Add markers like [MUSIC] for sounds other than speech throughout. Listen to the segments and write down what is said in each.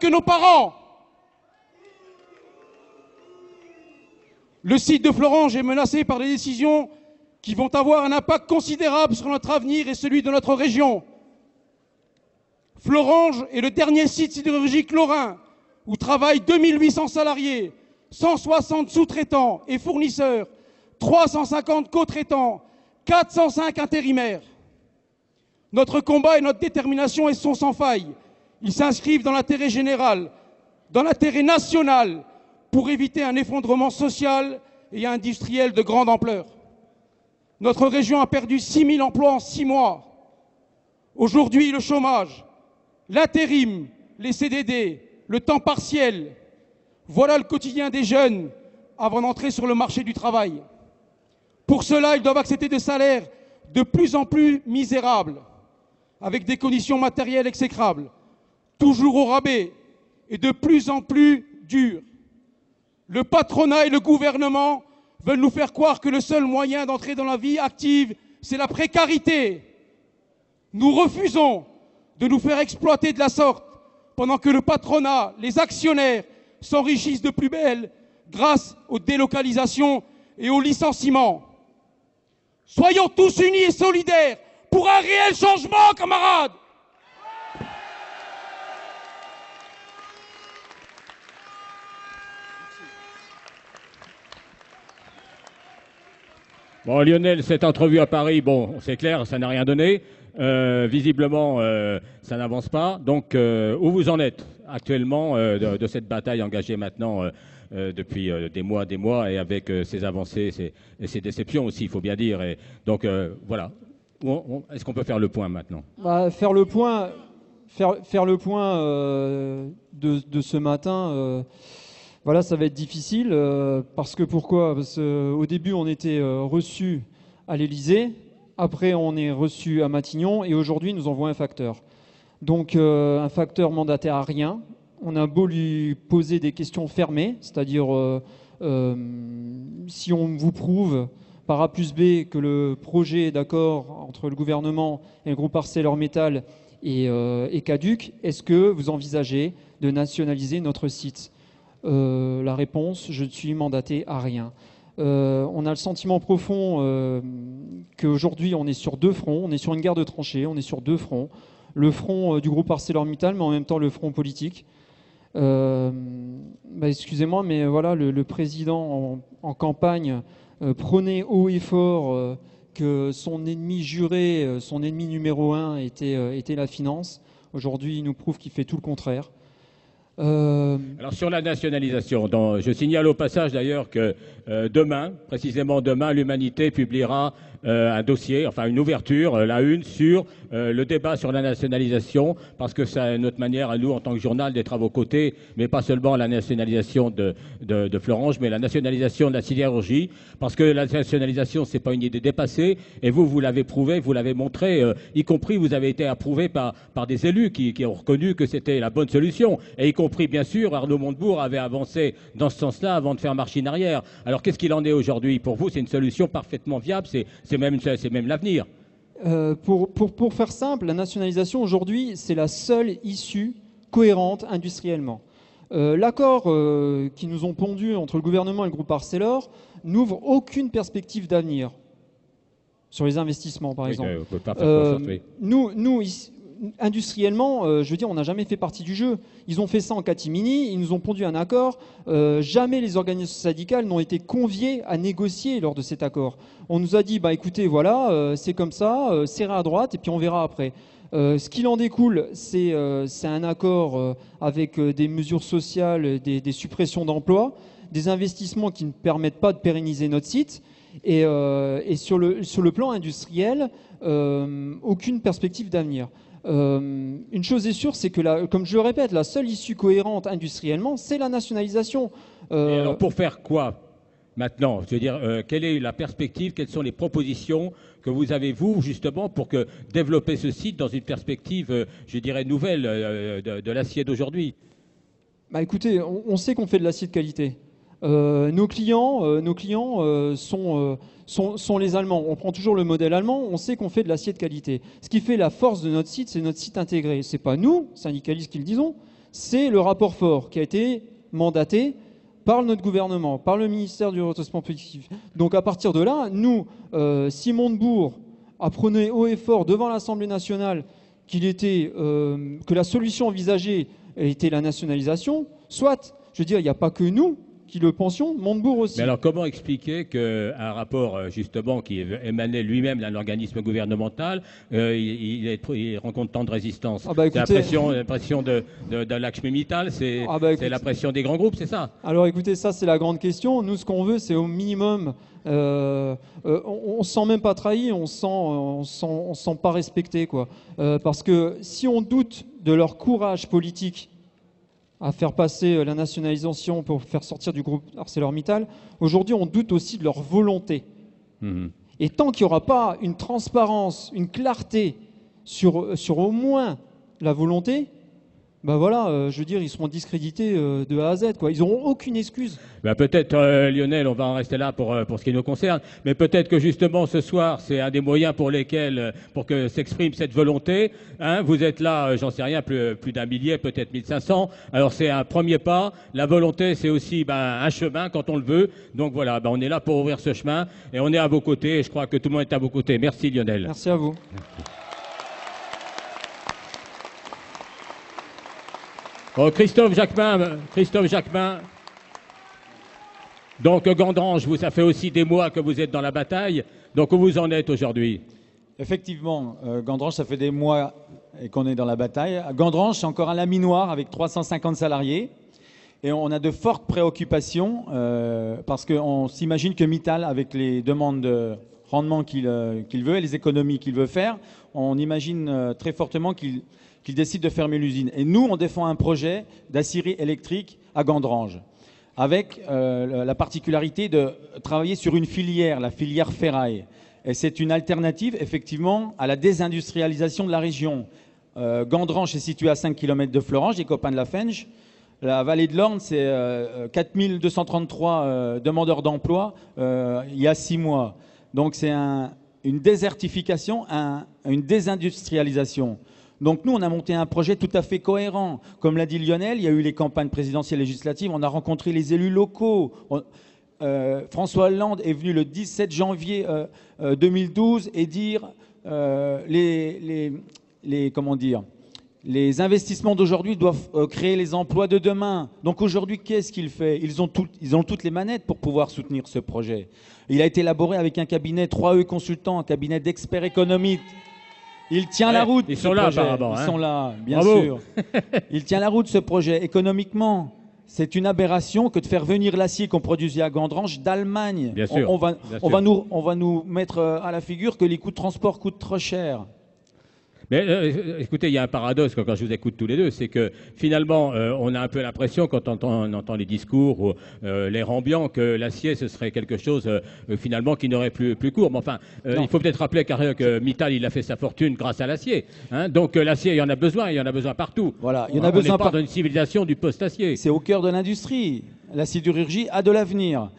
que nos parents. Le site de Florange est menacé par des décisions qui vont avoir un impact considérable sur notre avenir et celui de notre région. Florange est le dernier site sidérurgique lorrain où travaillent 2800 salariés, 160 sous-traitants et fournisseurs, 350 co-traitants, 405 intérimaires. Notre combat et notre détermination sont sans faille. Ils s'inscrivent dans l'intérêt général, dans l'intérêt national, pour éviter un effondrement social et industriel de grande ampleur. Notre région a perdu 6 000 emplois en six mois. Aujourd'hui, le chômage, l'intérim, les CDD, le temps partiel, voilà le quotidien des jeunes avant d'entrer sur le marché du travail. Pour cela, ils doivent accepter des salaires de plus en plus misérables, avec des conditions matérielles exécrables, toujours au rabais et de plus en plus dures. Le patronat et le gouvernement veulent nous faire croire que le seul moyen d'entrer dans la vie active, c'est la précarité. Nous refusons de nous faire exploiter de la sorte pendant que le patronat, les actionnaires s'enrichissent de plus belle grâce aux délocalisations et aux licenciements. Soyons tous unis et solidaires pour un réel changement, camarades Bon, Lionel, cette entrevue à Paris, bon, c'est clair, ça n'a rien donné. Euh, visiblement, euh, ça n'avance pas. Donc, euh, où vous en êtes actuellement de, cette bataille engagée maintenant depuis des mois, des mois, et avec ces avancées et ces déceptions aussi, il faut bien dire. Et donc, voilà. Est-ce qu'on peut faire le point maintenant? Bah, Faire le point, faire, le point de, ce matin voilà, ça va être difficile. Euh, parce que pourquoi? Parce qu'au début, on était euh, reçu à l'Elysée. Après, on est reçu à Matignon. Et aujourd'hui, nous envoie un facteur. Donc, euh, un facteur mandataire à rien. On a beau lui poser des questions fermées, c'est-à-dire si on vous prouve par A plus B que le projet d'accord entre le gouvernement et le groupe ArcelorMittal est, est caduque, est-ce que vous envisagez de nationaliser notre site? Euh, la réponse, je ne suis mandaté à rien. Euh, on a le sentiment profond euh, qu'aujourd'hui on est sur deux fronts, on est sur une guerre de tranchées, on est sur deux fronts. Le front du groupe ArcelorMittal, mais en même temps le front politique. Bah, excusez-moi, mais voilà, le, président en, campagne prenait haut et fort que son ennemi juré, son ennemi numéro un était, était la finance. Aujourd'hui, il nous prouve qu'il fait tout le contraire. Euh, Alors sur la nationalisation, je signale au passage d'ailleurs que euh, demain, précisément demain, l'humanité publiera euh, un dossier, enfin une ouverture, la une, sur le débat sur la nationalisation, parce que c'est notre manière à nous, en tant que journal, d'être à vos côtés, mais pas seulement la nationalisation de, de, Florange, mais la nationalisation de la sidérurgie, parce que la nationalisation, c'est pas une idée dépassée, et vous, vous l'avez prouvé, vous l'avez montré, y compris, vous avez été approuvé par, par des élus qui, qui ont reconnu que c'était la bonne solution, et y compris, bien sûr, Arnaud Montebourg avait avancé dans ce sens-là avant de faire machine arrière. Alors qu'est-ce qu'il en est aujourd'hui? Pour vous, c'est une solution parfaitement viable, c'est même, même l'avenir. Euh, pour, pour, faire simple, la nationalisation aujourd'hui, c'est la seule issue cohérente industriellement. Euh, l'accord euh, qui nous ont pondu entre le gouvernement et le groupe Arcelor n'ouvre aucune perspective d'avenir sur les investissements, par exemple. nous, nous, industriellement, euh, je veux dire, on n'a jamais fait partie du jeu. Ils ont fait ça en catimini, ils nous ont pondu un accord. Euh, jamais les organisations syndicales n'ont été conviées à négocier lors de cet accord. On nous a dit, bah écoutez, voilà, euh, c'est comme ça, serrez à droite et puis on verra après. ce qu'il en découle, c'est un accord avec des mesures sociales, des, suppressions d'emplois, des investissements qui ne permettent pas de pérenniser notre site. Et, sur, le, sur, le, plan industriel, aucune perspective d'avenir. Euh, une chose est sûre, c'est que, comme je le répète, la seule issue cohérente industriellement, c'est la nationalisation. Euh, alors pour faire quoi maintenant? Je veux dire, euh, quelle est la perspective? Quelles sont les propositions que vous avez, vous, justement, pour que développer ce site dans une perspective, je dirais, nouvelle de, l'acier d'aujourd'hui? Bah, Écoutez, on sait qu'on fait de l'acier de qualité. Euh, nos clients, euh, nos clients euh, sont, les Allemands. On prend toujours le modèle allemand, on sait qu'on fait de l'acier de qualité. Ce qui fait la force de notre site, c'est notre site intégré. Ce n'est pas nous, syndicalistes, qui le disons, c'est le rapport fort qui a été mandaté par notre gouvernement, par le ministère du redressement positif. Donc à partir de là, nous, Simon de apprenait haut et fort devant l'Assemblée nationale qu'il était, que la solution envisagée était la nationalisation, soit, je veux dire, il n'y a pas que nous qui le pensions, Montebourg aussi. Mais alors comment expliquer qu'un rapport euh, justement qui émanait lui-même d'un organisme gouvernemental, euh, il, rencontre tant de résistance? Ah bah C'est la pression, la pression de, de, de Lakshmi Mittal, c'est ah bah la pression des grands groupes, c'est ça? Alors écoutez, ça c'est la grande question. Nous, ce qu'on veut, c'est au minimum euh, on, ne se sent même pas trahi, on sent, on sent, on sent pas respecté, quoi. parce que si on doute de leur courage politique à faire passer euh, la nationalisation pour faire sortir du groupe ArcelorMittal, aujourd'hui on doute aussi de leur volonté. Mhm. Et tant qu'il n'y aura pas une transparence, une clarté sur, sur au moins la volonté, ben voilà, euh, je veux dire, ils seront discrédités euh, de A à Z. Quoi. Ils n'auront aucune excuse. Ben peut-être, euh, Lionel, on va en rester là pour, pour ce qui nous concerne, mais peut-être que justement ce soir, c'est un des moyens pour lesquels, pour que s'exprime cette volonté. Hein, vous êtes là, j'en sais rien, plus, plus d'un millier, peut-être 1500. Alors c'est un premier pas. La volonté, c'est aussi ben, un chemin quand on le veut. Donc voilà, ben, on est là pour ouvrir ce chemin et on est à vos côtés. Et je crois que tout le monde est à vos côtés. Merci, Lionel. Merci à vous. Oh, Christophe Jacquemin, Christophe Jacquemin. Donc Gandrange, vous, ça fait aussi des mois que vous êtes dans la bataille. Donc où vous en êtes aujourd'hui? Effectivement, euh, Gandrange, ça fait des mois qu'on est dans la bataille. Gandrange, c'est encore un laminoir avec 350 salariés. Et on a de fortes préoccupations euh, parce qu'on s'imagine que Mittal, avec les demandes de rendement qu'il euh, veut et les économies qu'il veut faire, on imagine très fortement qu'il qu'il décide de fermer l'usine. Et nous, on défend un projet d'aciérie électrique à Gandrange, avec euh, la particularité de travailler sur une filière, la filière ferraille. Et c'est une alternative, effectivement, à la désindustrialisation de la région. Euh, Gandrange est situé à 5 km de Florange, des copains de la Fenge. La vallée de l'Orne, c'est 4233 euh, demandeurs d'emploi il y a 6 mois. Donc c'est une désertification, une désindustrialisation. Donc nous, on a monté un projet tout à fait cohérent. Comme l'a dit Lionel, il y a eu les campagnes présidentielles et législatives, on a rencontré les élus locaux. Euh, François Hollande est venu le 17 janvier 2012 euh, euh, et dire les, les, comment dire, les investissements d'aujourd'hui doivent créer les emplois de demain. Donc aujourd'hui, qu'est-ce qu'il fait? Ils ont, ils ont toutes les manettes pour pouvoir soutenir ce projet. Il a été élaboré avec un cabinet 3E consultants, un cabinet d'experts économiques. Il tient la route. Ils sont là, apparemment. Ils hein. sont là, bien sûr. [LAUGHS] Il tient la route, ce projet. Économiquement, c'est une aberration que de faire venir l'acier qu'on produisait à Gandrange d'Allemagne. Bien sûr. On, va, on, va nous, on va nous mettre euh, à la figure que les coûts de transport coûtent trop cher. Mais euh, écoutez, il y a un paradoxe quand, je vous écoute tous les deux, c'est que finalement, euh, on a un peu l'impression, quand on entend, les discours ou euh, l'air ambiant, que l'acier, ce serait quelque chose finalement qui n'aurait plus, plus cours. Mais enfin, il faut peut-être rappeler que Mittal, il a fait sa fortune grâce à l'acier. Hein. Donc l'acier, il y en a besoin, il y en a besoin partout. Voilà, il y en a on besoin pas d'une civilisation du post-acier. C'est au cœur de l'industrie. La sidérurgie a de l'avenir.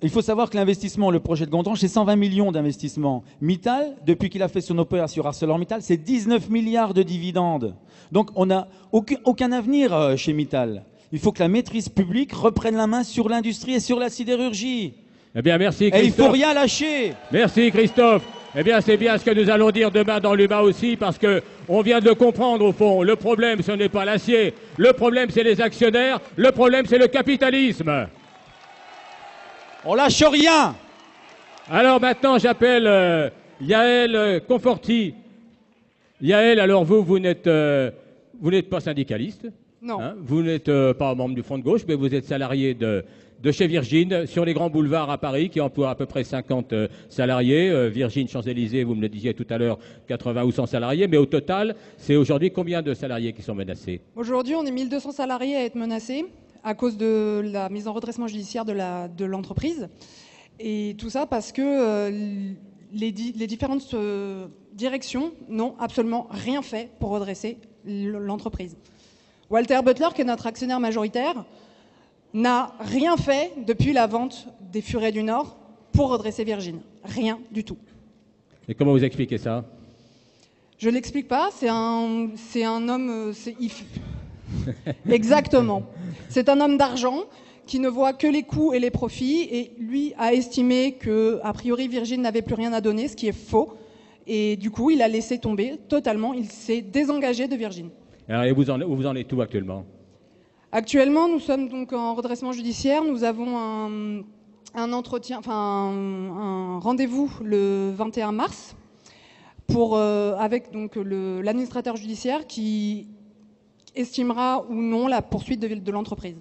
Il faut savoir que l'investissement, le projet de Gondrange, c'est 120 millions d'investissements. Mittal, depuis qu'il a fait son opération sur ArcelorMittal, c'est 19 milliards de dividendes. Donc on n'a aucun, avenir euh, chez Mittal. Il faut que la maîtrise publique reprenne la main sur l'industrie et sur la sidérurgie. Eh bien, merci Christophe. Et il faut rien lâcher. Merci Christophe. Eh bien, c'est bien ce que nous allons dire demain dans l'UMA aussi, parce que on vient de comprendre au fond. Le problème, ce n'est pas l'acier. Le problème, c'est les actionnaires. Le problème, c'est le capitalisme. On lâche rien. Alors maintenant, j'appelle euh, Yaël euh, Conforti. Yaël, alors vous, vous n'êtes euh, vous n'êtes pas syndicaliste. Non. Hein, vous n'êtes pas membre du Front de gauche, mais vous êtes salarié de, de chez Virgin, sur les grands boulevards à Paris, qui emploie à peu près 50 salariés. Virgin, Champs-Élysées, vous me le disiez tout à l'heure, 80 ou 100 salariés. Mais au total, c'est aujourd'hui combien de salariés qui sont menacés? Aujourd'hui, on est 1200 salariés à être menacés à cause de la mise en redressement judiciaire de l'entreprise. et tout ça parce que euh, les, différentes euh, directions n'ont absolument rien fait pour redresser l'entreprise. Walter Butler, qui est notre actionnaire majoritaire, n'a rien fait depuis la vente des Furets du Nord pour redresser Virgin. Rien du tout. Et comment vous expliquez ça? Je ne l'explique pas. C'est un, un homme. [LAUGHS] Exactement. C'est un homme d'argent qui ne voit que les coûts et les profits, et lui a estimé que, a priori, Virgin n'avait plus rien à donner, ce qui est faux. Et du coup, il a laissé tomber totalement. Il s'est désengagé de Virgin. Alors, et vous en, où vous en êtes tout actuellement? Actuellement, nous sommes donc en redressement judiciaire. Nous avons un, entretien, enfin un, rendez-vous le 21 mars pour, euh, avec donc l'administrateur judiciaire qui estimera ou non la poursuite de l'entreprise.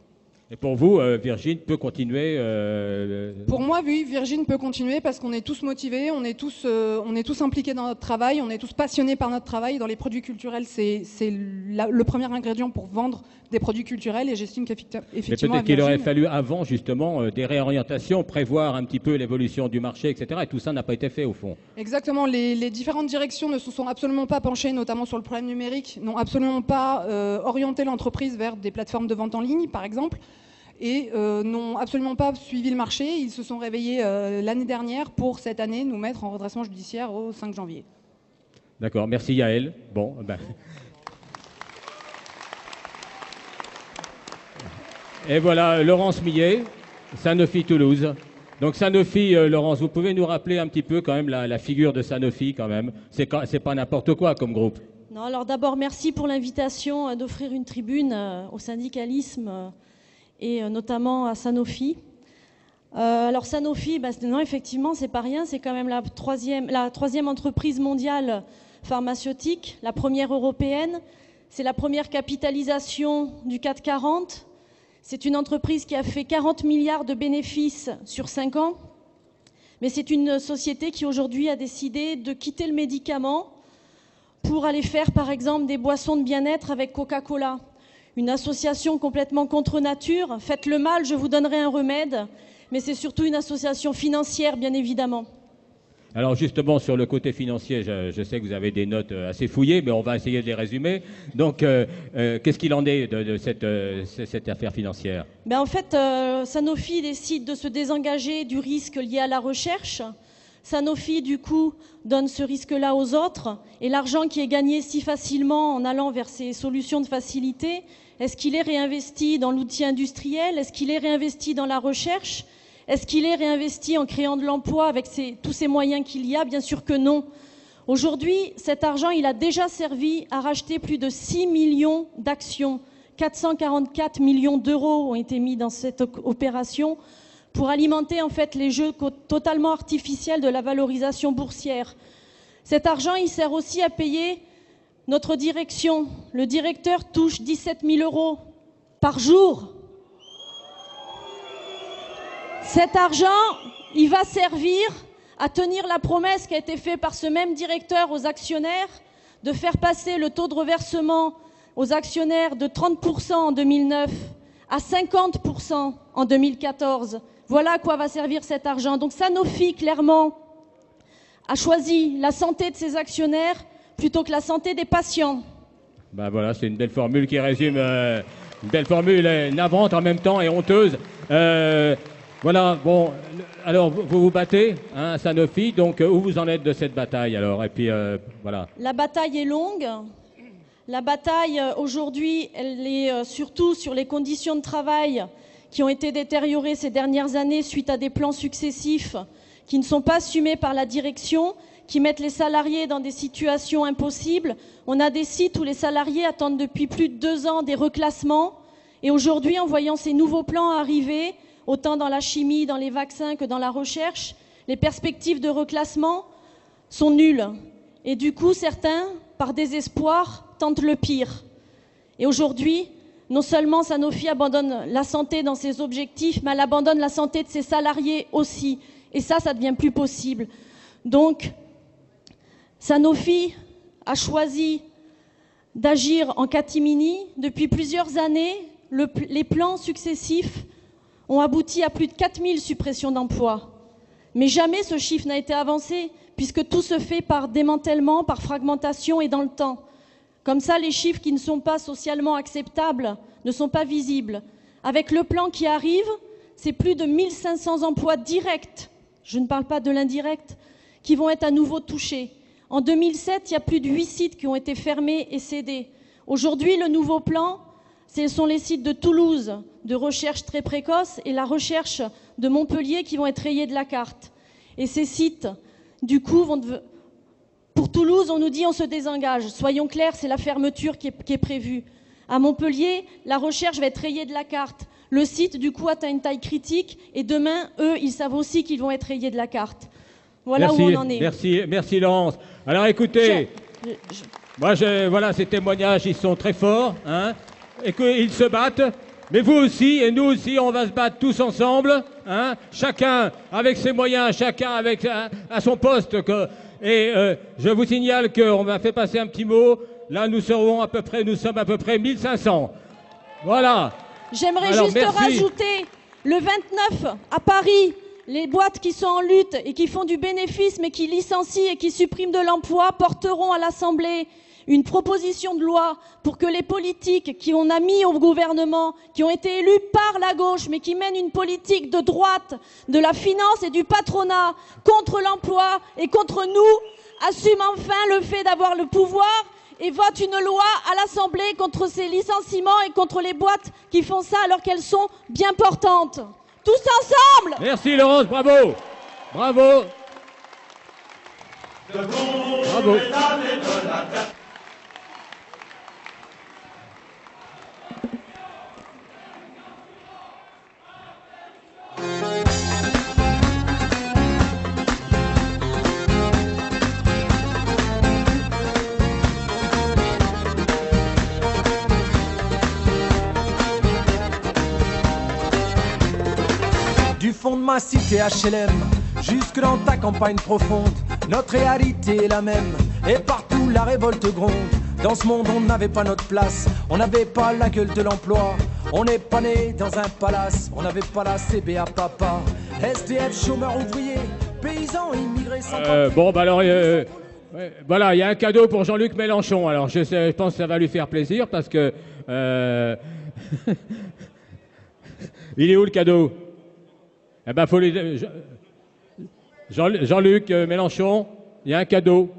Et pour vous, euh, Virgin peut continuer euh, Pour moi, oui, Virgin peut continuer parce qu'on est tous motivés, on est tous, euh, on est tous impliqués dans notre travail, on est tous passionnés par notre travail. Dans les produits culturels, c'est le premier ingrédient pour vendre des produits culturels et j'estime qu'effectivement. Peut-être qu'il aurait fallu avant, justement, des réorientations, prévoir un petit peu l'évolution du marché, etc. Et tout ça n'a pas été fait, au fond. Exactement. Les, les, différentes directions ne se sont absolument pas penchées, notamment sur le problème numérique, n'ont absolument pas orienté l'entreprise vers des plateformes de vente en ligne, par exemple et euh, n'ont absolument pas suivi le marché. Ils se sont réveillés euh, l'année dernière pour cette année nous mettre en redressement judiciaire au 5 janvier. D'accord, merci Yael. Bon, ben... Et voilà, Laurence Millet, Sanofi Toulouse. Donc Sanofi, euh, Laurence, vous pouvez nous rappeler un petit peu quand même la, figure de Sanofi quand même. C'est, c'est pas n'importe quoi comme groupe. Non, alors d'abord merci pour l'invitation d'offrir une tribune au syndicalisme et euh, notamment à Sanofi. Euh, alors Sanofi, bah, non, effectivement, c'est pas rien. C'est quand même la troisième, entreprise mondiale pharmaceutique, la première européenne. C'est la première capitalisation du 440. C'est une entreprise qui a fait 40 milliards de bénéfices sur 5 ans. Mais c'est une société qui aujourd'hui a décidé de quitter le médicament pour aller faire par exemple des boissons de bien-être avec Coca-Cola une association complètement contre nature. Faites le mal, je vous donnerai un remède. Mais c'est surtout une association financière, bien évidemment. Alors justement, sur le côté financier, je, sais que vous avez des notes euh, assez fouillées, mais on va essayer de les résumer. Donc, euh, euh, qu'est-ce qu'il en est de, cette, cette, affaire financière? Ben, En fait, Sanofi décide de se désengager du risque lié à la recherche. Sanofi, du coup, donne ce risque-là aux autres. Et l'argent qui est gagné si facilement en allant vers ces solutions de facilité, est-ce qu'il est réinvesti dans l'outil industriel? Est-ce qu'il est réinvesti dans la recherche? Est-ce qu'il est réinvesti en créant de l'emploi avec tous ces moyens qu'il y a? Bien sûr que non. Aujourd'hui, cet argent, il a déjà servi à racheter plus de 6 millions d'actions. 444 millions d'euros ont été mis dans cette opération pour alimenter en fait les jeux totalement artificiels de la valorisation boursière. Cet argent, sert aussi à payer notre direction, le directeur touche 17 000 euros par jour. Cet argent, il va servir à tenir la promesse qui a été faite par ce même directeur aux actionnaires de faire passer le taux de reversement aux actionnaires de 30% en 2009 à 50% en 2014. Voilà à quoi va servir cet argent. Donc Sanofi, clairement, a choisi la santé de ses actionnaires plutôt que la santé des patients. Ben voilà, c'est une belle formule qui résume, euh, une belle formule euh, navrante en même temps et honteuse. Euh, voilà, bon, alors vous vous battez, hein, Sanofi, donc où vous en êtes de cette bataille alors? Et puis voilà. La bataille est longue. La bataille aujourd'hui, elle est surtout sur les conditions de travail qui ont été détériorées ces dernières années suite à des plans successifs qui ne sont pas assumés par la direction qui mettent les salariés dans des situations impossibles. On a des sites où les salariés attendent depuis plus de deux ans des reclassements. Et aujourd'hui, en voyant ces nouveaux plans arriver, autant dans la chimie, dans les vaccins que dans la recherche, les perspectives de reclassement sont nulles. Et du coup, certains, par désespoir, tentent le pire. Et aujourd'hui, non seulement Sanofi abandonne la santé dans ses objectifs, mais elle abandonne la santé de ses salariés aussi. Et ça, ça devient plus possible. Donc, Sanofi a choisi d'agir en catimini. Depuis plusieurs années, les plans successifs ont abouti à plus de 4000 suppressions d'emplois. Mais jamais ce chiffre n'a été avancé, puisque tout se fait par démantèlement, par fragmentation et dans le temps. Comme ça, les chiffres qui ne sont pas socialement acceptables ne sont pas visibles. Avec le plan qui arrive, c'est plus de 1500 emplois directs, je ne parle pas de l'indirect, qui vont être à nouveau touchés. En 2007, il y a plus de 8 sites qui ont été fermés et cédés. Aujourd'hui, le nouveau plan ce sont les sites de Toulouse de recherche très précoce et la recherche de Montpellier qui vont être rayés de la carte. Et ces sites, du coup, vont... Pour Toulouse, on nous dit on se désengage. Soyons clairs, c'est la fermeture qui est, qui est prévue. À Montpellier, la recherche va être rayée de la carte. Le site, du coup, atteint une taille critique et demain, eux, ils savent aussi qu'ils vont être rayés de la carte. Voilà merci, où on en est. Merci, merci Laurence. Alors écoutez, Je- je- moi, je, voilà, ces témoignages, ils sont très forts, hein, et qu'ils se battent. Mais vous aussi, et nous aussi, on va se battre tous ensemble, hein, chacun avec ses moyens, chacun avec à, à son poste. Que, et euh, je vous signale qu'on m'a fait passer un petit mot. Là, nous serons à peu près, nous sommes à peu près 1500. Voilà. J'aimerais juste merci. rajouter le 29 à Paris, les boîtes qui sont en lutte et qui font du bénéfice mais qui licencient et qui suppriment de l'emploi porteront à l'Assemblée une proposition de loi pour que les politiques qui on a mis au gouvernement, qui ont été élus par la gauche mais qui mènent une politique de droite, de la finance et du patronat contre l'emploi et contre nous, assument enfin le fait d'avoir le pouvoir et vote une loi à l'Assemblée contre ces licenciements et contre les boîtes qui font ça alors qu'elles sont bien portantes. Tous ensemble Merci Laurence, bravo. Bravo. Bravo. Du fond de ma cité HLM jusque dans ta campagne profonde, notre réalité est la même et partout la révolte gronde. Dans ce monde, on n'avait pas notre place, on n'avait pas la gueule de l'emploi. On n'est pas né dans un palace, on n'avait pas la CBA papa. SDF, chômeurs ouvriers, paysans, immigrés sans Euh, bon, bah alors, euh, ouais, voilà, il y a un cadeau pour Jean-Luc Mélenchon. Alors, je, sais- je pense que ça va lui faire plaisir parce que. euh, [LAUGHS] il est où le cadeau? Eh ben, faut. Jean- Jean- Jean-Luc euh, Mélenchon, il y a un cadeau.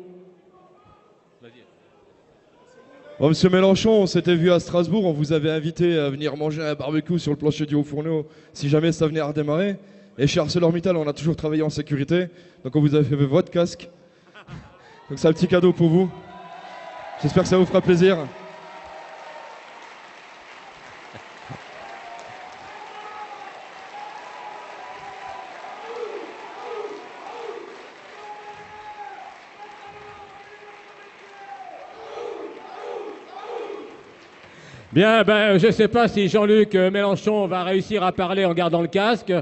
Monsieur Mélenchon, on s'était vu à Strasbourg, on vous avait invité à venir manger un barbecue sur le plancher du Haut-Fourneau si jamais ça venait à redémarrer. Et chez ArcelorMittal, on a toujours travaillé en sécurité, donc on vous a fait votre casque. Donc c'est un petit cadeau pour vous. J'espère que ça vous fera plaisir. Bien, ben, je ne sais pas si Jean-Luc euh, Mélenchon va réussir à parler en gardant le casque.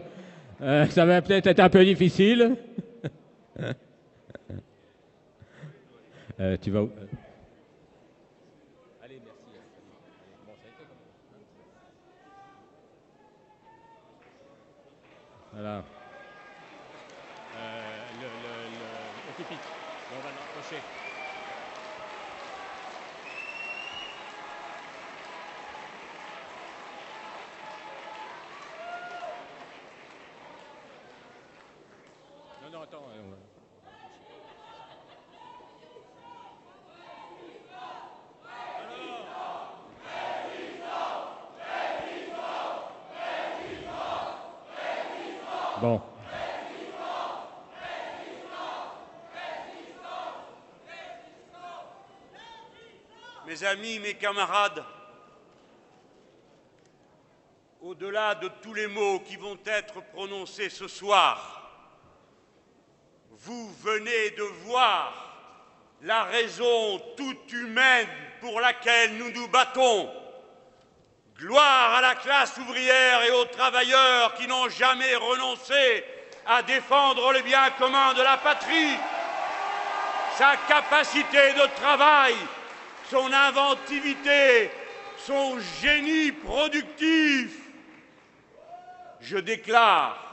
Euh, ça va peut-être être un peu difficile. Euh, tu vas où? Allez, merci. Voilà. Euh, le, le, le, le pupitre. On va l'approcher. Euh, Bon. Mes amis, mes camarades, au-delà de tous les mots qui vont être prononcés ce soir, vous venez de voir la raison toute humaine pour laquelle nous nous battons. Gloire à la classe ouvrière et aux travailleurs qui n'ont jamais renoncé à défendre le bien commun de la patrie, sa capacité de travail, son inventivité, son génie productif. Je déclare,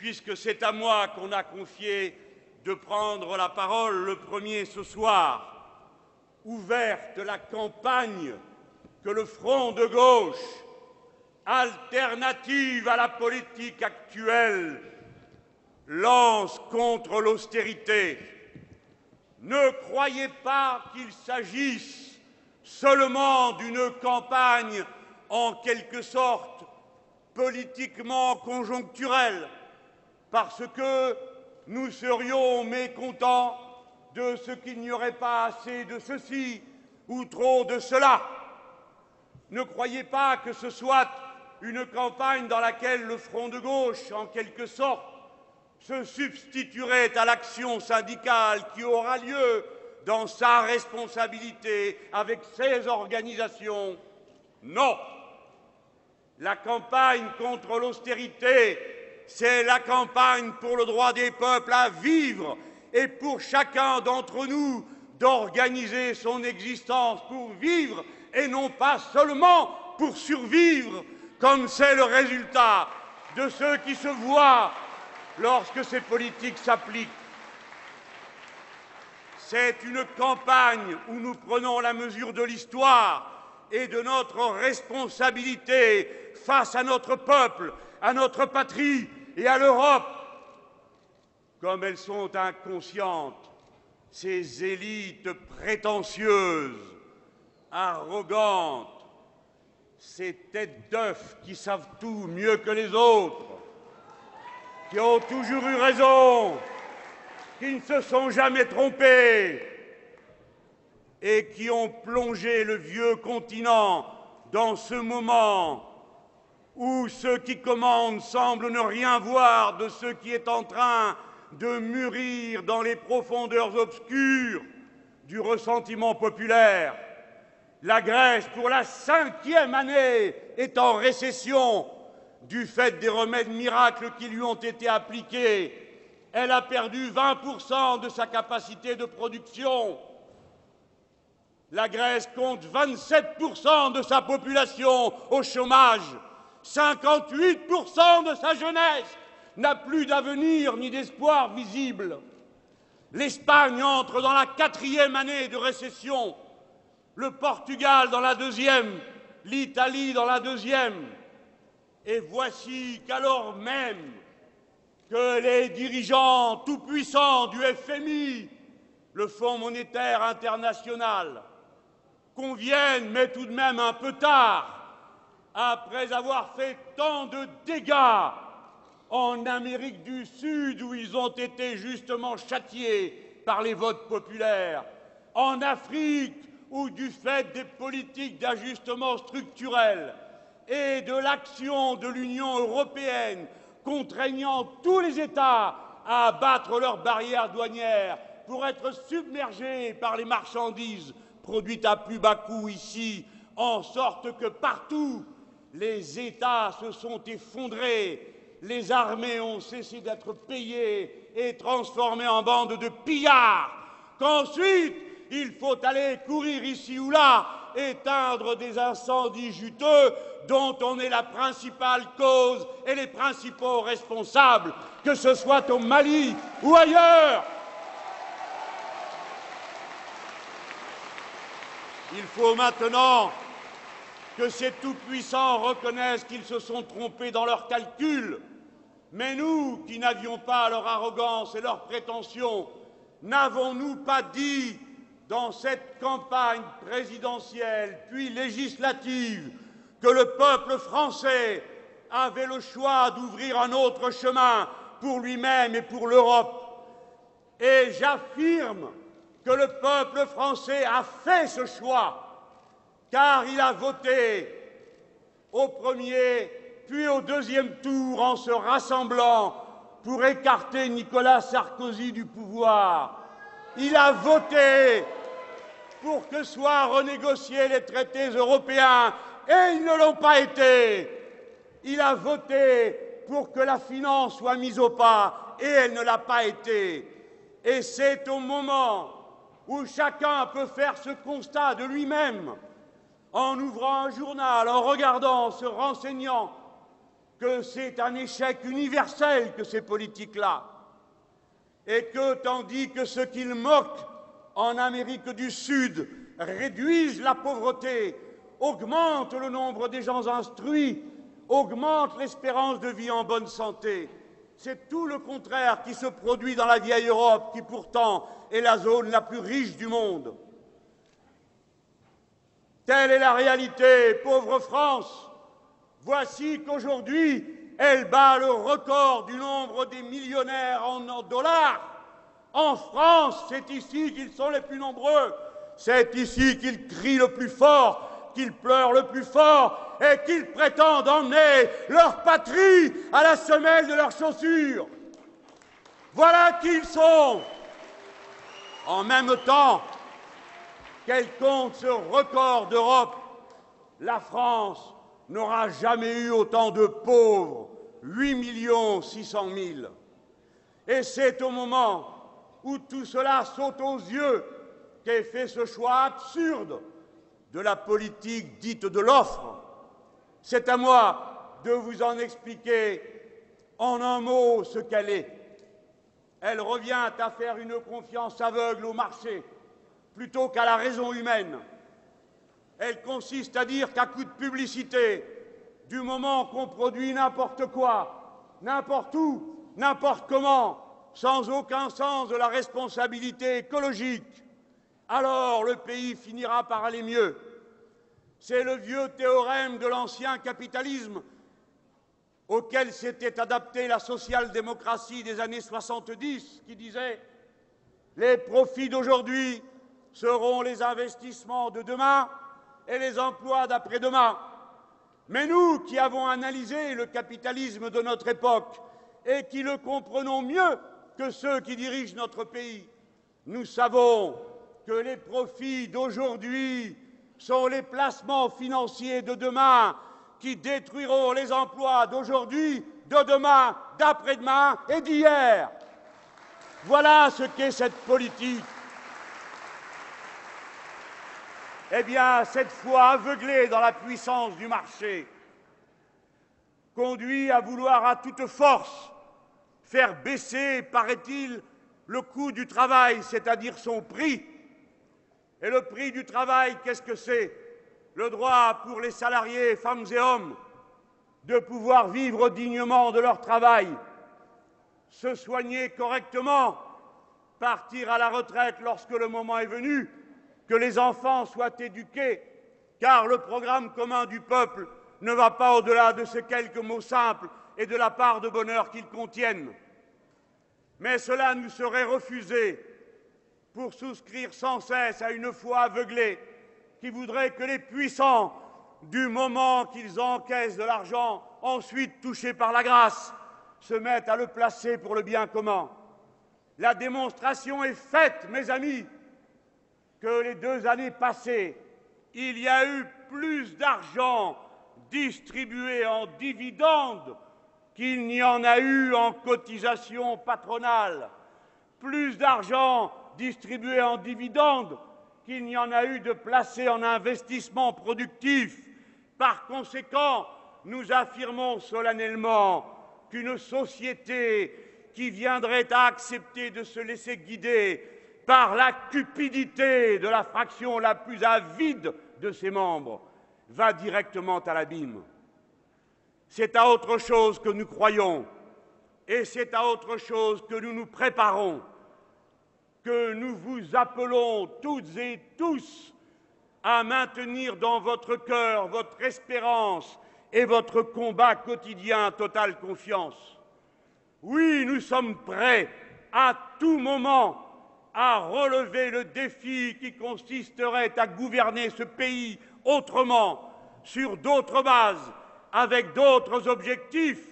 puisque c'est à moi qu'on a confié de prendre la parole le premier ce soir, ouverte la campagne que le front de gauche, alternative à la politique actuelle, lance contre l'austérité. Ne croyez pas qu'il s'agisse seulement d'une campagne en quelque sorte politiquement conjoncturelle, parce que nous serions mécontents de ce qu'il n'y aurait pas assez de ceci ou trop de cela. Ne croyez pas que ce soit une campagne dans laquelle le front de gauche, en quelque sorte, se substituerait à l'action syndicale qui aura lieu dans sa responsabilité avec ses organisations. Non. La campagne contre l'austérité, c'est la campagne pour le droit des peuples à vivre et pour chacun d'entre nous d'organiser son existence pour vivre et non pas seulement pour survivre, comme c'est le résultat de ceux qui se voient lorsque ces politiques s'appliquent. C'est une campagne où nous prenons la mesure de l'histoire et de notre responsabilité face à notre peuple, à notre patrie et à l'Europe. Comme elles sont inconscientes, ces élites prétentieuses, arrogantes, ces têtes d'œufs qui savent tout mieux que les autres, qui ont toujours eu raison, qui ne se sont jamais trompés et qui ont plongé le vieux continent dans ce moment où ceux qui commandent semblent ne rien voir de ce qui est en train de mûrir dans les profondeurs obscures du ressentiment populaire. La Grèce, pour la cinquième année, est en récession du fait des remèdes miracles qui lui ont été appliqués. Elle a perdu 20% de sa capacité de production. La Grèce compte 27% de sa population au chômage, 58% de sa jeunesse n'a plus d'avenir ni d'espoir visible. L'Espagne entre dans la quatrième année de récession, le Portugal dans la deuxième, l'Italie dans la deuxième. Et voici qu'alors même que les dirigeants tout-puissants du FMI, le Fonds monétaire international, conviennent, mais tout de même un peu tard, après avoir fait tant de dégâts en Amérique du Sud, où ils ont été justement châtiés par les votes populaires, en Afrique, où du fait des politiques d'ajustement structurel, et de l'action de l'Union européenne contraignant tous les États à abattre leurs barrières douanières pour être submergés par les marchandises produites à plus bas coût ici, en sorte que partout les États se sont effondrés, les armées ont cessé d'être payées et transformées en bandes de pillards, qu'ensuite il faut aller courir ici ou là, éteindre des incendies juteux dont on est la principale cause et les principaux responsables, que ce soit au Mali ou ailleurs. Il faut maintenant que ces tout-puissants reconnaissent qu'ils se sont trompés dans leurs calculs. Mais nous, qui n'avions pas leur arrogance et leurs prétentions, n'avons-nous pas dit dans cette campagne présidentielle puis législative que le peuple français avait le choix d'ouvrir un autre chemin pour lui-même et pour l'Europe? Et j'affirme que le peuple français a fait ce choix, car il a voté au premier puis au deuxième tour en se rassemblant pour écarter Nicolas Sarkozy du pouvoir. Il a voté pour que soient renégociés les traités européens et ils ne l'ont pas été. Il a voté pour que la finance soit mise au pas et elle ne l'a pas été. Et c'est au moment où chacun peut faire ce constat de lui-même, en ouvrant un journal, en regardant, en se renseignant, que c'est un échec universel que ces politiques-là, et que tandis que ce qu'ils moquent en Amérique du Sud réduisent la pauvreté, augmente le nombre des gens instruits, augmente l'espérance de vie en bonne santé. C'est tout le contraire qui se produit dans la vieille Europe, qui pourtant est la zone la plus riche du monde. Telle est la réalité, pauvre France. Voici qu'aujourd'hui, elle bat le record du nombre des millionnaires en dollars. En France, c'est ici qu'ils sont les plus nombreux. C'est ici qu'ils crient le plus fort, qu'ils pleurent le plus fort et qu'ils prétendent emmener leur patrie à la semelle de leurs chaussures. Voilà qui ils sont. En même temps qu'elle compte ce record d'Europe, la France n'aura jamais eu autant de pauvres, 8 600 000. Et c'est au moment où tout cela saute aux yeux qu'est fait ce choix absurde de la politique dite de l'offre. C'est à moi de vous en expliquer en un mot ce qu'elle est. Elle revient à faire une confiance aveugle au marché plutôt qu'à la raison humaine. Elle consiste à dire qu'à coup de publicité, du moment qu'on produit n'importe quoi, n'importe où, n'importe comment, sans aucun sens de la responsabilité écologique, alors le pays finira par aller mieux. C'est le vieux théorème de l'ancien capitalisme auquel s'était adaptée la social-démocratie des années 70, qui disait les profits d'aujourd'hui seront les investissements de demain et les emplois d'après-demain. Mais nous qui avons analysé le capitalisme de notre époque et qui le comprenons mieux que ceux qui dirigent notre pays, nous savons que les profits d'aujourd'hui sont les placements financiers de demain qui détruiront les emplois d'aujourd'hui, de demain, d'après-demain et d'hier. Voilà ce qu'est cette politique. Eh bien, cette foi aveuglée dans la puissance du marché conduit à vouloir à toute force faire baisser, paraît-il, le coût du travail, c'est-à-dire son prix. Et le prix du travail, qu'est-ce que c'est? Le droit pour les salariés, femmes et hommes, de pouvoir vivre dignement de leur travail, se soigner correctement, partir à la retraite lorsque le moment est venu, que les enfants soient éduqués, car le programme commun du peuple ne va pas au-delà de ces quelques mots simples et de la part de bonheur qu'ils contiennent. Mais cela nous serait refusé pour souscrire sans cesse à une foi aveuglée qui voudrait que les puissants, du moment qu'ils encaissent de l'argent, ensuite touchés par la grâce, se mettent à le placer pour le bien commun. La démonstration est faite, mes amis, que les deux années passées, il y a eu plus d'argent distribué en dividendes qu'il n'y en a eu en cotisation patronale, plus d'argent distribué en dividendes qu'il n'y en a eu de placé en investissement productif. Par conséquent, nous affirmons solennellement qu'une société qui viendrait à accepter de se laisser guider par la cupidité de la fraction la plus avide de ses membres, va directement à l'abîme. C'est à autre chose que nous croyons et c'est à autre chose que nous nous préparons, que nous vous appelons toutes et tous à maintenir dans votre cœur votre espérance et votre combat quotidien totale confiance. Oui, nous sommes prêts à tout moment à relever le défi qui consisterait à gouverner ce pays autrement, sur d'autres bases, avec d'autres objectifs,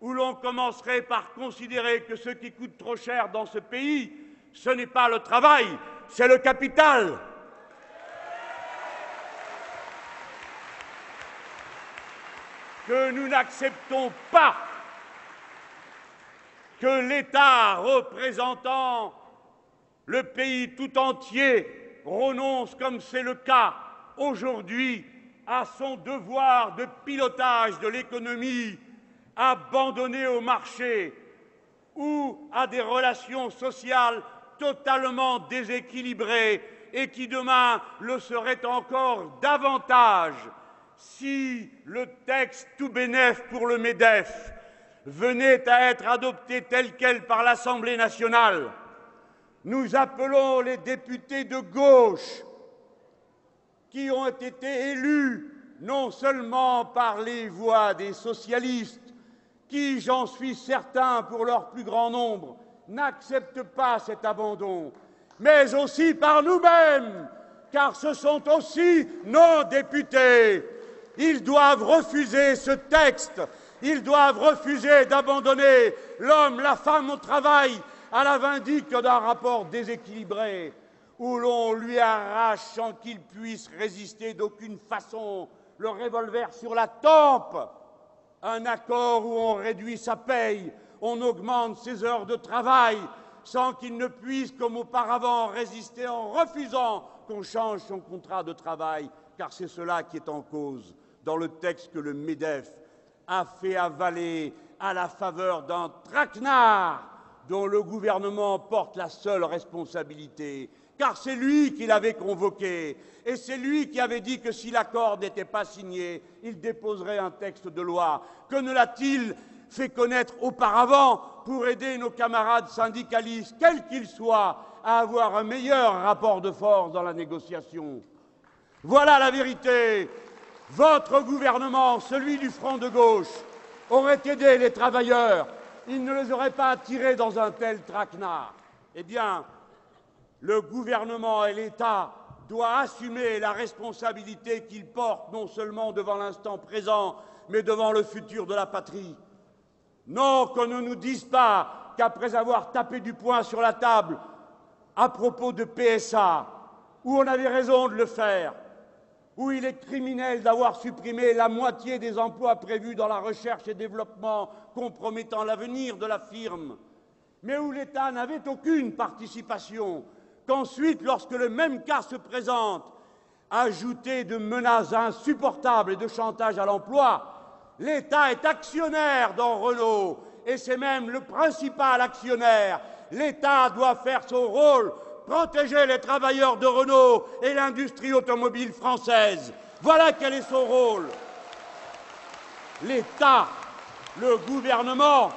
où l'on commencerait par considérer que ce qui coûte trop cher dans ce pays, ce n'est pas le travail, c'est le capital. Que nous n'acceptons pas que l'État représentant le pays tout entier renonce, comme c'est le cas aujourd'hui, à son devoir de pilotage de l'économie, abandonné au marché ou à des relations sociales totalement déséquilibrées et qui demain le seraient encore davantage si le texte tout bénef pour le MEDEF venait à être adopté tel quel par l'Assemblée nationale nous appelons les députés de gauche qui ont été élus non seulement par les voix des socialistes, qui, j'en suis certain, pour leur plus grand nombre, n'acceptent pas cet abandon, mais aussi par nous-mêmes, car ce sont aussi nos députés. Ils doivent refuser ce texte, ils doivent refuser d'abandonner l'homme, la femme au travail à la vindicte d'un rapport déséquilibré, où l'on lui arrache sans qu'il puisse résister d'aucune façon le revolver sur la tempe, un accord où on réduit sa paye, on augmente ses heures de travail, sans qu'il ne puisse, comme auparavant, résister en refusant qu'on change son contrat de travail, car c'est cela qui est en cause dans le texte que le MEDEF a fait avaler à la faveur d'un traquenard dont le gouvernement porte la seule responsabilité, car c'est lui qui l'avait convoqué, et c'est lui qui avait dit que si l'accord n'était pas signé, il déposerait un texte de loi. Que ne l'a-t-il fait connaître auparavant pour aider nos camarades syndicalistes, quels qu'ils soient, à avoir un meilleur rapport de force dans la négociation? Voilà la vérité. Votre gouvernement, celui du Front de gauche, aurait aidé les travailleurs, il ne les aurait pas attirés dans un tel traquenard. Eh bien, le gouvernement et l'État doivent assumer la responsabilité qu'ils portent non seulement devant l'instant présent, mais devant le futur de la patrie. Non, qu'on ne nous dise pas qu'après avoir tapé du poing sur la table à propos de PSA, où on avait raison de le faire, où il est criminel d'avoir supprimé la moitié des emplois prévus dans la recherche et développement compromettant l'avenir de la firme, mais où l'État n'avait aucune participation, qu'ensuite, lorsque le même cas se présente, ajouté de menaces insupportables et de chantage à l'emploi, l'État est actionnaire dans Renault, et c'est même le principal actionnaire. L'État doit faire son rôle protéger les travailleurs de Renault et l'industrie automobile française. Voilà quel est son rôle. L'État, le gouvernement,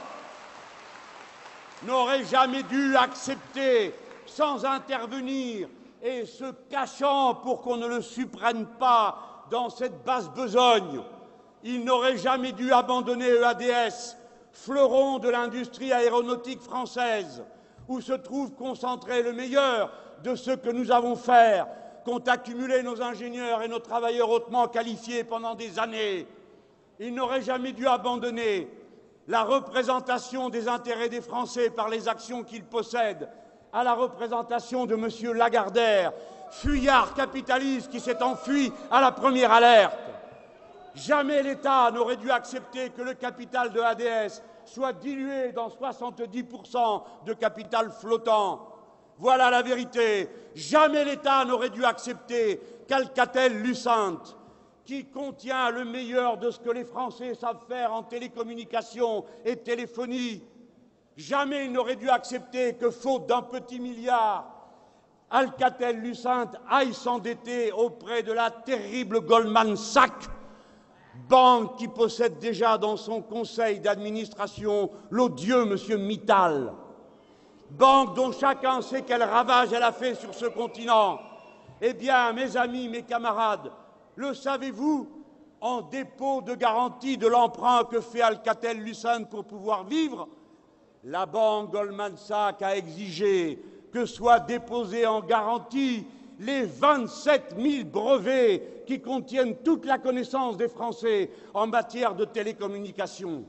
n'aurait jamais dû accepter sans intervenir et se cachant pour qu'on ne le supprenne pas dans cette basse besogne. Il n'aurait jamais dû abandonner EADS, fleuron de l'industrie aéronautique française, où se trouve concentré le meilleur de ce que nous avons fait, qu'ont accumulé nos ingénieurs et nos travailleurs hautement qualifiés pendant des années. Il n'aurait jamais dû abandonner la représentation des intérêts des Français par les actions qu'ils possèdent à la représentation de M. Lagardère, fuyard capitaliste qui s'est enfui à la première alerte. Jamais l'État n'aurait dû accepter que le capital de ADS soit dilué dans 70% de capital flottant. Voilà la vérité. Jamais l'État n'aurait dû accepter qu'Alcatel-Lucent, qui contient le meilleur de ce que les Français savent faire en télécommunications et téléphonie, jamais il n'aurait dû accepter que, faute d'un petit milliard, Alcatel-Lucent aille s'endetter auprès de la terrible Goldman Sachs banque qui possède déjà dans son conseil d'administration l'odieux M. Mittal, banque dont chacun sait quel ravage elle a fait sur ce continent. Eh bien, mes amis, mes camarades, le savez-vous En dépôt de garantie de l'emprunt que fait Alcatel-Lucent pour pouvoir vivre, la banque Goldman Sachs a exigé que soient déposés en garantie les 27 000 brevets qui contiennent toute la connaissance des Français en matière de télécommunications.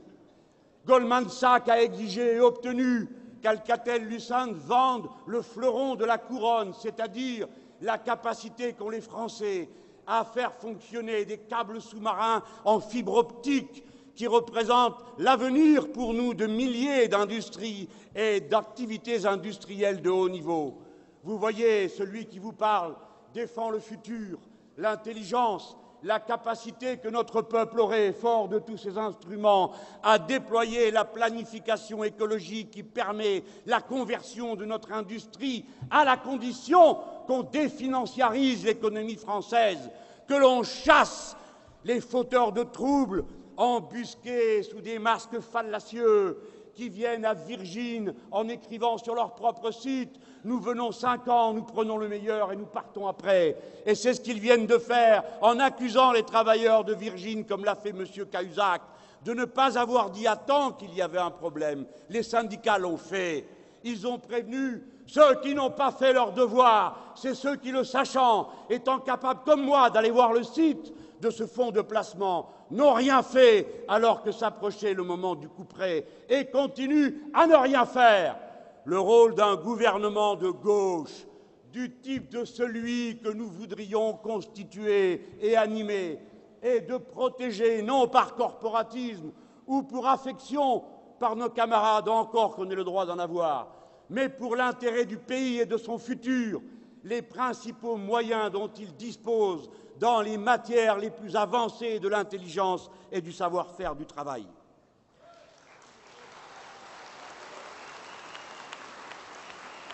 Goldman Sachs a exigé et obtenu qu'Alcatel-Lucent vende le fleuron de la couronne, c'est-à-dire la capacité qu'ont les Français à faire fonctionner des câbles sous-marins en fibre optique qui représentent l'avenir pour nous de milliers d'industries et d'activités industrielles de haut niveau. Vous voyez, celui qui vous parle défend le futur, l'intelligence, la capacité que notre peuple aurait, fort de tous ces instruments, à déployer la planification écologique qui permet la conversion de notre industrie à la condition qu'on définanciarise l'économie française, que l'on chasse les fauteurs de troubles embusqués sous des masques fallacieux qui viennent à Virgin en écrivant sur leur propre site Nous venons cinq ans, nous prenons le meilleur et nous partons après. Et c'est ce qu'ils viennent de faire en accusant les travailleurs de Virgin, comme l'a fait M. Cahuzac, de ne pas avoir dit à temps qu'il y avait un problème. Les syndicats l'ont fait. Ils ont prévenu ceux qui n'ont pas fait leur devoir, c'est ceux qui, le sachant, étant capables comme moi d'aller voir le site de ce fonds de placement, n'ont rien fait alors que s'approchait le moment du coup près et continuent à ne rien faire. Le rôle d'un gouvernement de gauche, du type de celui que nous voudrions constituer et animer, est de protéger, non par corporatisme ou pour affection par nos camarades, encore qu'on ait le droit d'en avoir, mais pour l'intérêt du pays et de son futur, les principaux moyens dont il dispose dans les matières les plus avancées de l'intelligence et du savoir-faire du travail.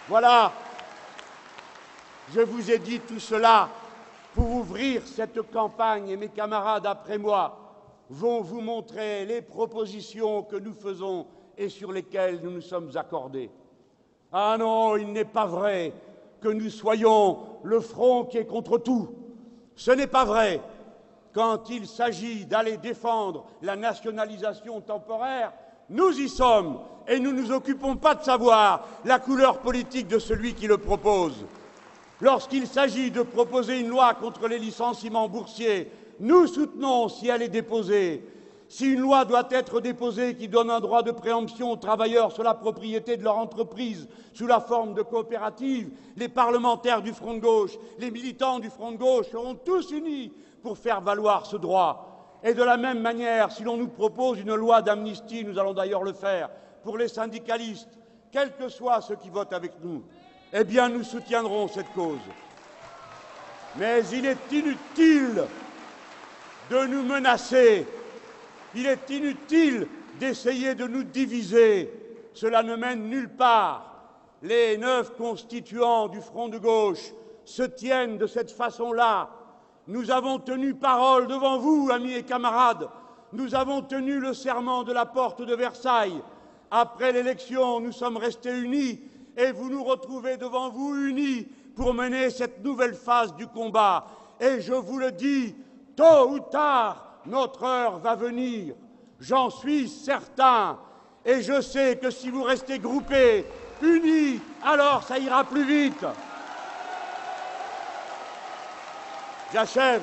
Voilà, je vous ai dit tout cela pour ouvrir cette campagne et mes camarades après moi vont vous montrer les propositions que nous faisons et sur lesquelles nous nous sommes accordés. Ah non, il n'est pas vrai que nous soyons le front qui est contre tout. Ce n'est pas vrai. Quand il s'agit d'aller défendre la nationalisation temporaire, nous y sommes et nous ne nous occupons pas de savoir la couleur politique de celui qui le propose. Lorsqu'il s'agit de proposer une loi contre les licenciements boursiers, nous soutenons si elle est déposée. Si une loi doit être déposée qui donne un droit de préemption aux travailleurs sur la propriété de leur entreprise sous la forme de coopérative, les parlementaires du Front de gauche, les militants du Front de gauche seront tous unis pour faire valoir ce droit. Et de la même manière, si l'on nous propose une loi d'amnistie, nous allons d'ailleurs le faire, pour les syndicalistes, quels que soient ceux qui votent avec nous, eh bien nous soutiendrons cette cause. Mais il est inutile de nous menacer il est inutile d'essayer de nous diviser. Cela ne mène nulle part. Les neuf constituants du Front de gauche se tiennent de cette façon-là. Nous avons tenu parole devant vous, amis et camarades. Nous avons tenu le serment de la porte de Versailles. Après l'élection, nous sommes restés unis et vous nous retrouvez devant vous unis pour mener cette nouvelle phase du combat. Et je vous le dis, tôt ou tard, notre heure va venir, j'en suis certain, et je sais que si vous restez groupés, unis, alors ça ira plus vite. J'achève.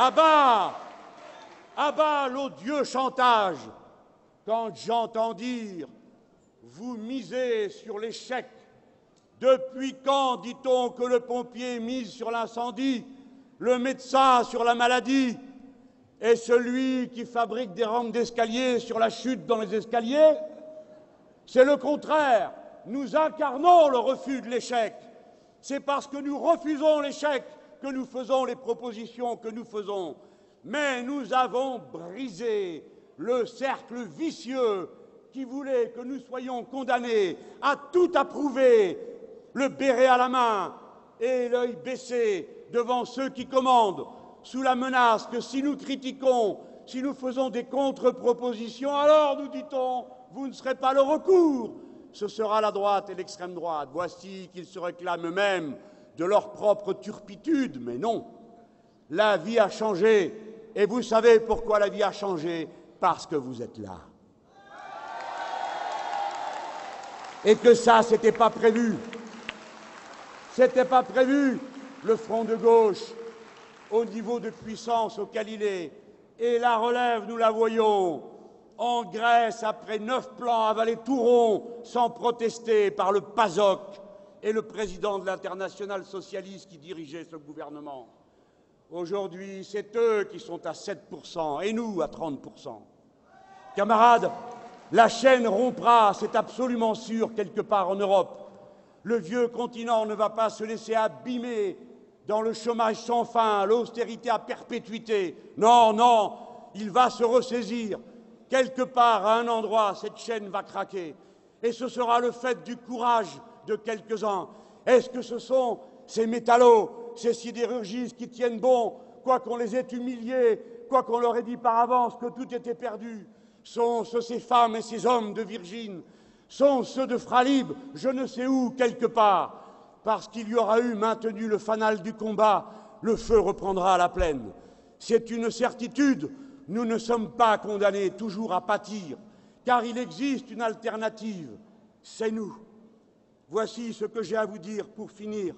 À bas l'odieux chantage quand j'entends dire vous misez sur l'échec, depuis quand dit-on que le pompier mise sur l'incendie, le médecin sur la maladie et celui qui fabrique des rampes d'escalier sur la chute dans les escaliers? C'est le contraire. Nous incarnons le refus de l'échec. C'est parce que nous refusons l'échec que nous faisons les propositions que nous faisons. Mais nous avons brisé le cercle vicieux qui voulait que nous soyons condamnés à tout approuver, le béret à la main et l'œil baissé devant ceux qui commandent, sous la menace que si nous critiquons, si nous faisons des contre-propositions, alors, nous dit-on, vous ne serez pas le recours, ce sera la droite et l'extrême droite. Voici qu'ils se réclament eux-mêmes de leur propre turpitude, mais non. La vie a changé, et vous savez pourquoi la vie a changé? Parce que vous êtes là. Et que ça, c'était pas prévu. C'était pas prévu, le front de gauche, au niveau de puissance auquel il est. Et la relève, nous la voyons, en Grèce, après neuf plans avalés tout rond, sans protester par le PASOK et le président de l'international socialiste qui dirigeait ce gouvernement. Aujourd'hui, c'est eux qui sont à 7% et nous à 30%. Camarades, la chaîne rompra, c'est absolument sûr, quelque part en Europe. Le vieux continent ne va pas se laisser abîmer dans le chômage sans fin, l'austérité à perpétuité. Non, non, il va se ressaisir. Quelque part, à un endroit, cette chaîne va craquer. Et ce sera le fait du courage de quelques-uns Est-ce que ce sont ces métallos, ces sidérurgistes qui tiennent bon, quoi qu'on les ait humiliés, quoi qu'on leur ait dit par avance que tout était perdu Sont-ce ces femmes et ces hommes de Virgin Sont ceux de Fralib, je ne sais où, quelque part Parce qu'il y aura eu maintenu le fanal du combat, le feu reprendra à la plaine. C'est une certitude, nous ne sommes pas condamnés toujours à pâtir, car il existe une alternative, c'est nous. Voici ce que j'ai à vous dire pour finir.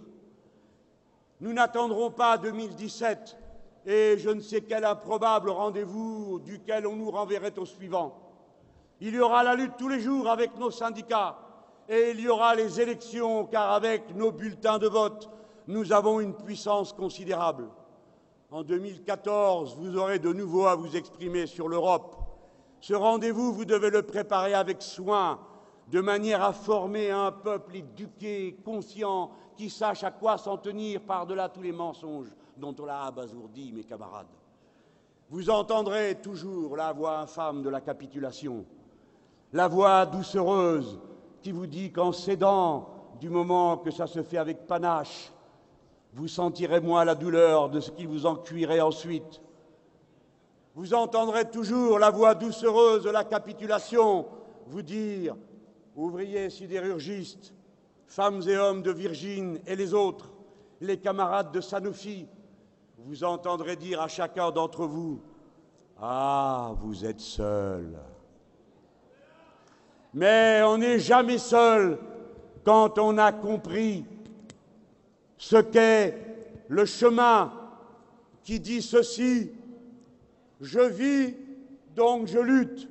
Nous n'attendrons pas 2017 et je ne sais quel improbable rendez-vous duquel on nous renverrait au suivant. Il y aura la lutte tous les jours avec nos syndicats et il y aura les élections car avec nos bulletins de vote, nous avons une puissance considérable. En 2014, vous aurez de nouveau à vous exprimer sur l'Europe. Ce rendez-vous, vous devez le préparer avec soin, de manière à former un peuple éduqué, conscient, qui sache à quoi s'en tenir par-delà tous les mensonges dont on l'a abasourdi, mes camarades. Vous entendrez toujours la voix infâme de la capitulation, la voix doucereuse qui vous dit qu'en cédant, du moment que ça se fait avec panache, vous sentirez moins la douleur de ce qui vous en cuirait ensuite. Vous entendrez toujours la voix doucereuse de la capitulation vous dire, ouvriers sidérurgistes, femmes et hommes de Virgin et les autres, les camarades de Sanofi, vous entendrez dire à chacun d'entre vous, Ah, vous êtes seul. Mais on n'est jamais seul quand on a compris ce qu'est le chemin qui dit ceci, je vis, donc je lutte,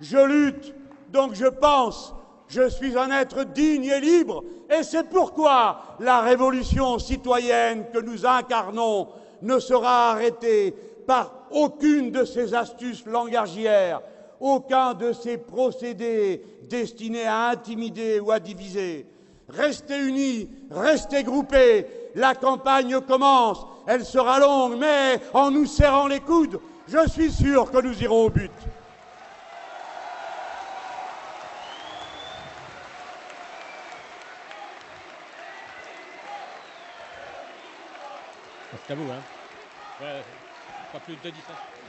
je lutte, donc je pense, je suis un être digne et libre, et c'est pourquoi la révolution citoyenne que nous incarnons ne sera arrêtée par aucune de ces astuces langagières, aucun de ces procédés destinés à intimider ou à diviser. Restez unis, restez groupés. La campagne commence. Elle sera longue, mais en nous serrant les coudes, je suis sûr que nous irons au but. Vous, hein ouais, Pas plus de 10 ans.